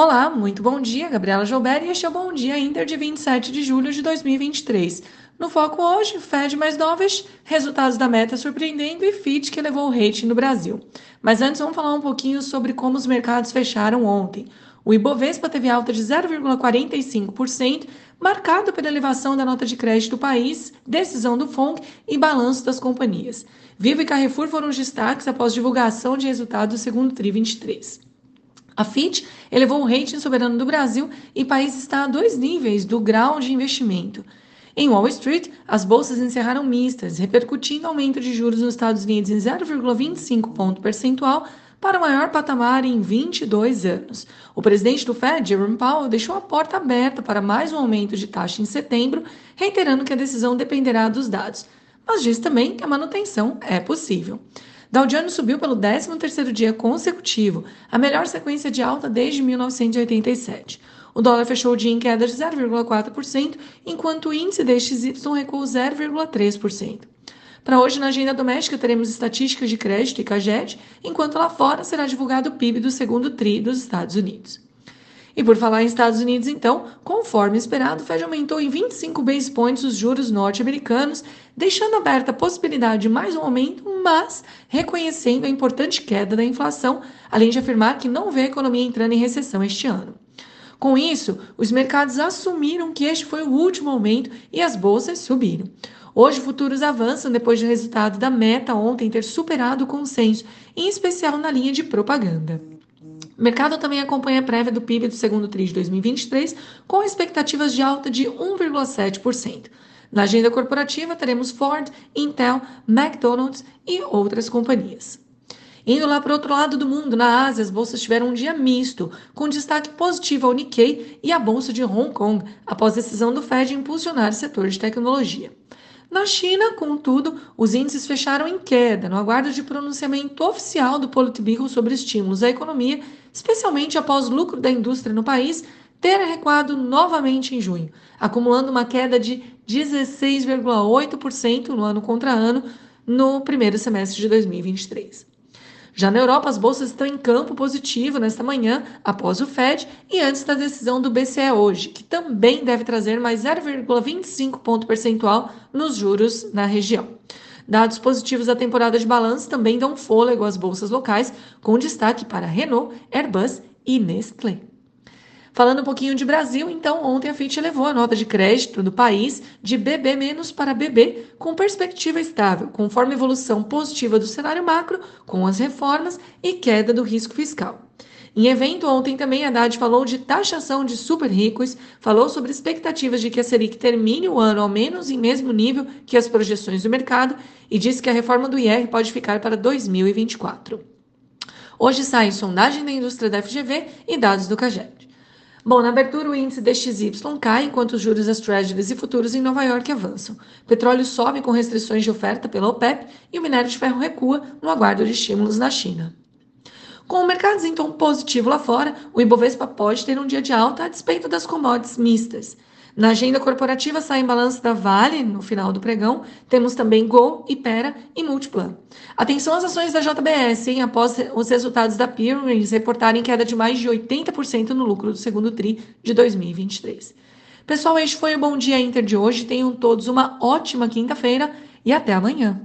Olá, muito bom dia, Gabriela Joubert e este é o Bom Dia Inter de 27 de julho de 2023. No foco hoje, Fed mais novas, resultados da meta surpreendendo e FIT que elevou o rating no Brasil. Mas antes vamos falar um pouquinho sobre como os mercados fecharam ontem. O Ibovespa teve alta de 0,45%, marcado pela elevação da nota de crédito do país, decisão do FONC e balanço das companhias. Vivo e Carrefour foram os destaques após divulgação de resultados do segundo TRI 23. A Fitch elevou o rating soberano do Brasil e o país está a dois níveis do grau de investimento. Em Wall Street, as bolsas encerraram mistas, repercutindo aumento de juros nos Estados Unidos em 0,25 ponto percentual para o maior patamar em 22 anos. O presidente do Fed, Jerome Powell, deixou a porta aberta para mais um aumento de taxa em setembro, reiterando que a decisão dependerá dos dados, mas diz também que a manutenção é possível. Jones subiu pelo 13º dia consecutivo, a melhor sequência de alta desde 1987. O dólar fechou o dia em queda de 0,4%, enquanto o índice DXY recuou 0,3%. Para hoje, na agenda doméstica, teremos estatísticas de crédito e CAGED, enquanto lá fora será divulgado o PIB do segundo TRI dos Estados Unidos. E por falar em Estados Unidos, então, conforme esperado, o Fed aumentou em 25 base points os juros norte-americanos, deixando aberta a possibilidade de mais um aumento, mas reconhecendo a importante queda da inflação, além de afirmar que não vê a economia entrando em recessão este ano. Com isso, os mercados assumiram que este foi o último aumento e as bolsas subiram. Hoje, futuros avançam depois do resultado da meta ontem ter superado o consenso, em especial na linha de propaganda. O mercado também acompanha a prévia do PIB do segundo TRI de 2023, com expectativas de alta de 1,7%. Na agenda corporativa, teremos Ford, Intel, McDonald's e outras companhias. Indo lá para o outro lado do mundo, na Ásia, as bolsas tiveram um dia misto, com destaque positivo ao Nikkei e à bolsa de Hong Kong, após decisão do Fed impulsionar o setor de tecnologia. Na China, contudo, os índices fecharam em queda, no aguardo de pronunciamento oficial do Politburo sobre estímulos à economia, especialmente após o lucro da indústria no país ter recuado novamente em junho, acumulando uma queda de 16,8% no ano contra ano no primeiro semestre de 2023. Já na Europa, as bolsas estão em campo positivo nesta manhã, após o Fed e antes da decisão do BCE hoje, que também deve trazer mais 0,25 ponto percentual nos juros na região. Dados positivos da temporada de balanço também dão fôlego às bolsas locais, com destaque para Renault, Airbus e Nestlé. Falando um pouquinho de Brasil, então, ontem a Fitch elevou a nota de crédito do país de BB- para BB, com perspectiva estável, conforme evolução positiva do cenário macro, com as reformas e queda do risco fiscal. Em evento ontem também, Haddad falou de taxação de super ricos, falou sobre expectativas de que a Selic termine o ano ao menos em mesmo nível que as projeções do mercado e disse que a reforma do IR pode ficar para 2024. Hoje sai sondagem da indústria da FGV e dados do CAGED. Bom, na abertura o índice DXY cai enquanto os juros das Treasuries e futuros em Nova York avançam. Petróleo sobe com restrições de oferta pela OPEP e o minério de ferro recua no aguardo de estímulos na China. Com o mercado em tom positivo lá fora, o Ibovespa pode ter um dia de alta a despeito das commodities mistas. Na agenda corporativa saem balanço da Vale no final do pregão. Temos também Gol, Ipera e Multiplan. Atenção às ações da JBS, hein? após os resultados da Peerings reportarem queda de mais de 80% no lucro do segundo TRI de 2023. Pessoal, este foi o Bom Dia Inter de hoje. Tenham todos uma ótima quinta-feira e até amanhã.